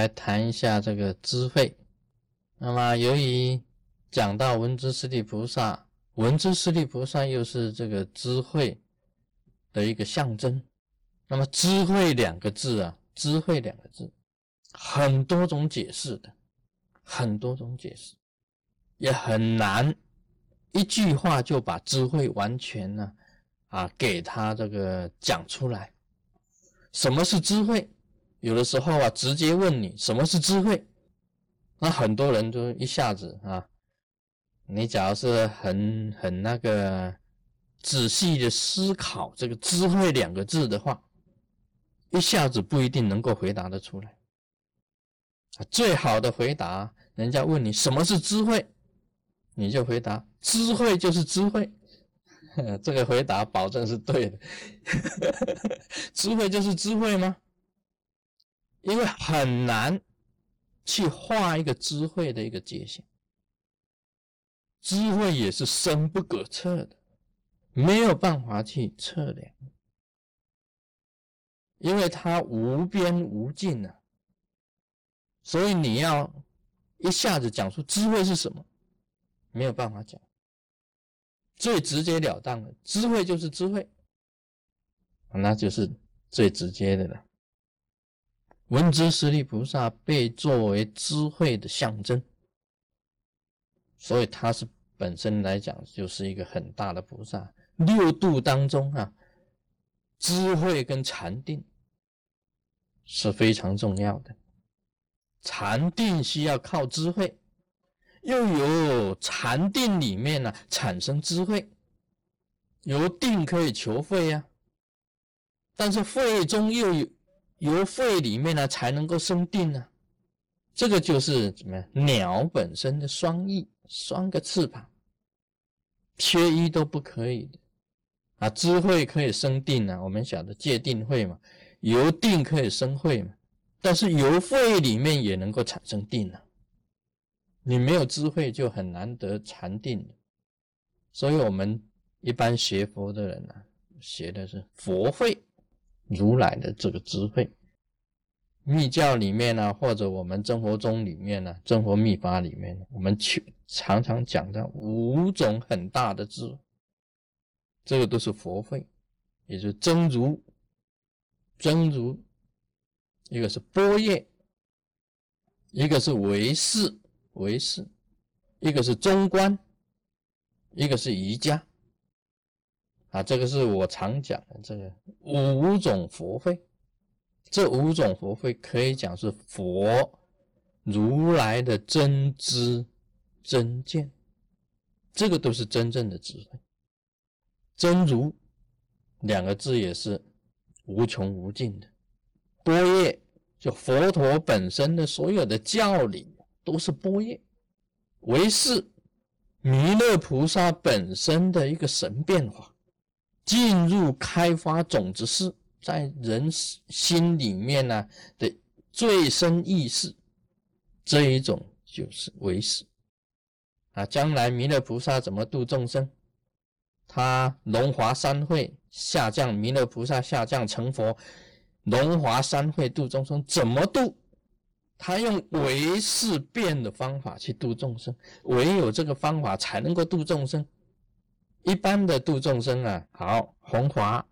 来谈一下这个智慧。那么，由于讲到文殊师利菩萨，文殊师利菩萨又是这个智慧的一个象征。那么，智慧两个字啊，智慧两个字，很多种解释的，很多种解释，也很难一句话就把智慧完全呢啊给他这个讲出来。什么是智慧？有的时候啊，直接问你什么是智慧，那很多人都一下子啊，你假如是很很那个仔细的思考这个智慧两个字的话。一下子不一定能够回答得出来！最好的回答，人家问你什么是智慧，你就回答智慧就是智慧。这个回答保证是对的。智慧就是智慧吗？因为很难去画一个智慧的一个界限，智慧也是深不可测的，没有办法去测量。因为它无边无尽啊，所以你要一下子讲出智慧是什么，没有办法讲。最直截了当的智慧就是智慧，那就是最直接的了。文殊师利菩萨被作为智慧的象征，所以他是本身来讲就是一个很大的菩萨。六度当中啊，智慧跟禅定。是非常重要的，禅定需要靠智慧，又有禅定里面呢产生智慧，由定可以求慧呀，但是慧中又有由慧里面呢才能够生定呢，这个就是怎么样？鸟本身的双翼，双个翅膀，缺一都不可以的啊！智慧可以生定呢，我们晓得戒定慧嘛。由定可以生慧嘛，但是由慧里面也能够产生定啊。你没有智慧就很难得禅定所以我们一般学佛的人呢，学的是佛慧，如来的这个智慧。密教里面呢，或者我们真佛宗里面呢，真佛密法里面，我们去常常讲到五种很大的智，这个都是佛慧，也就是真如。真如，一个是波叶，一个是唯识，唯识，一个是中观，一个是瑜伽，啊，这个是我常讲的这个五种佛慧，这五种佛慧可以讲是佛如来的真知真见，这个都是真正的智慧。真如两个字也是。无穷无尽的波叶，就佛陀本身的所有的教理都是波叶，为是弥勒菩萨本身的一个神变化，进入开发种子室，在人心里面呢的最深意识，这一种就是为是啊。将来弥勒菩萨怎么度众生？他龙华三会。下降弥勒菩萨下降成佛，龙华三会度众生怎么度？他用唯是变的方法去度众生，唯有这个方法才能够度众生。一般的度众生啊，好红华，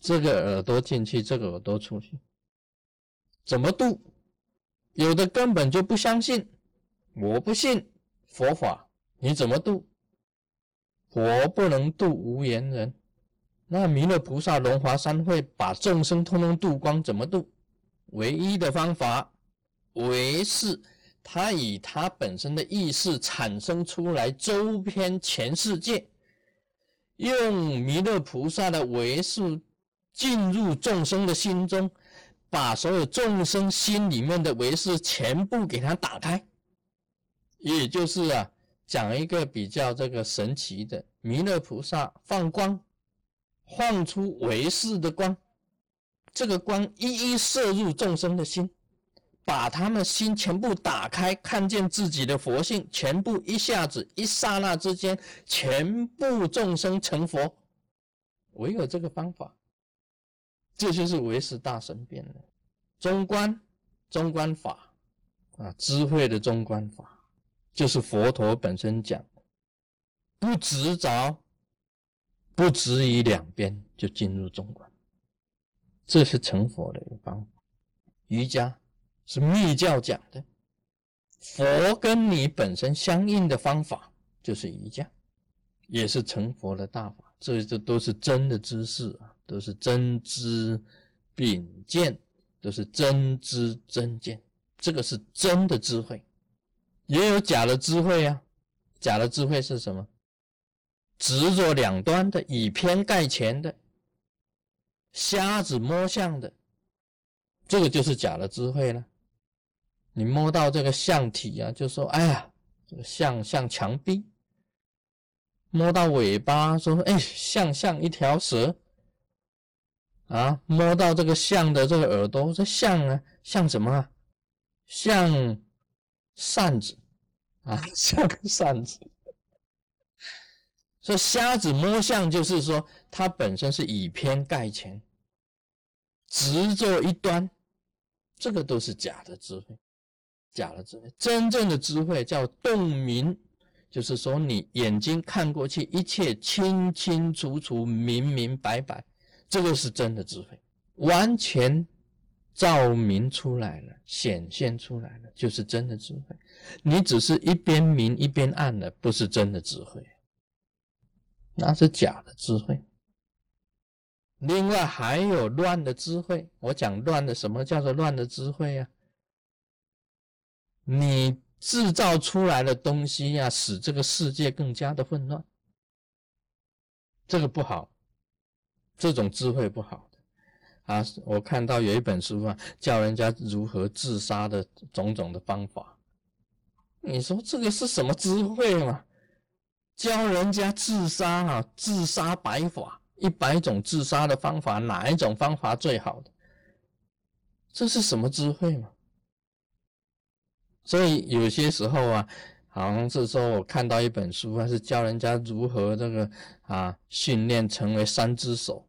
这个耳朵进去，这个耳朵出去，怎么度？有的根本就不相信，我不信佛法，你怎么度？佛不能度无缘人。那弥勒菩萨龙华三会把众生通通度光，怎么度？唯一的方法，唯是他以他本身的意识产生出来周边全世界，用弥勒菩萨的唯识进入众生的心中，把所有众生心里面的唯识全部给他打开。也就是啊，讲一个比较这个神奇的，弥勒菩萨放光。放出唯识的光，这个光一一射入众生的心，把他们心全部打开，看见自己的佛性，全部一下子一刹那之间，全部众生成佛。唯有这个方法，这就是唯识大神变的中观，中观法啊，智慧的中观法，就是佛陀本身讲，不执着，不执于两边，就进入中观。这是成佛的一个方法。瑜伽是密教讲的，佛跟你本身相应的方法就是瑜伽，也是成佛的大法。这这都是真的知识啊，都是真知秉见，都是真知真见。这个是真的智慧，也有假的智慧啊。假的智慧是什么？执着两端的，以偏概全的。瞎子摸象的，这个就是假的智慧了。你摸到这个象体啊，就说：“哎呀，这个象像墙壁。”摸到尾巴，说：“哎，像像一条蛇。”啊，摸到这个象的这个耳朵，这象啊，像什么啊？像扇子啊，像个扇子。说瞎子摸象，就是说他本身是以偏概全，执着一端，这个都是假的智慧，假的智慧。真正的智慧叫洞明，就是说你眼睛看过去，一切清清楚楚、明明白白，这个是真的智慧，完全照明出来了，显现出来了，就是真的智慧。你只是一边明一边暗的，不是真的智慧。那是假的智慧。另外还有乱的智慧。我讲乱的，什么叫做乱的智慧呀？你制造出来的东西呀，使这个世界更加的混乱，这个不好，这种智慧不好的啊。我看到有一本书啊，教人家如何自杀的种种的方法。你说这个是什么智慧嘛？教人家自杀啊，自杀百法，一百种自杀的方法，哪一种方法最好的？这是什么智慧嘛？所以有些时候啊，好像是说我看到一本书，还是教人家如何这个啊训练成为三只手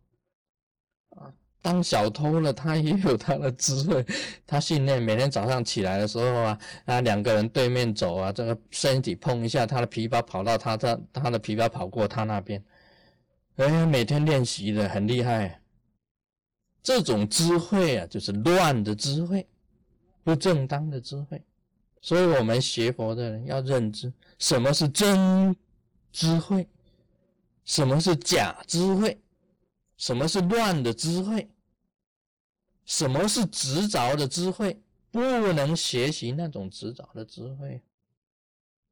啊。当小偷了，他也有他的智慧。他训练每天早上起来的时候啊，啊两个人对面走啊，这个身体碰一下，他的皮包跑到他他他的皮包跑过他那边。哎，每天练习的很厉害。这种智慧啊，就是乱的智慧，不正当的智慧。所以我们学佛的人要认知什么是真智慧，什么是假智慧，什么是乱的智慧。什么是执着的智慧？不能学习那种执着的智慧，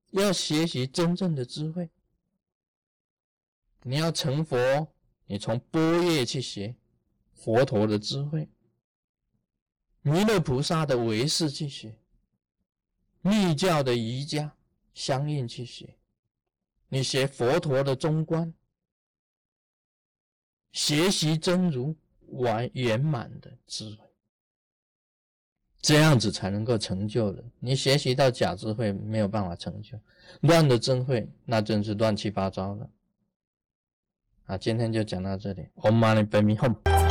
要学习真正的智慧。你要成佛，你从般若去学佛陀的智慧，弥勒菩萨的唯识去学，密教的瑜伽相应去学，你学佛陀的中观，学习真如。完圆满的智慧，这样子才能够成就的。你学习到假智慧，没有办法成就乱的真慧，那真是乱七八糟的。啊，今天就讲到这里。Om Mani Padme Hum。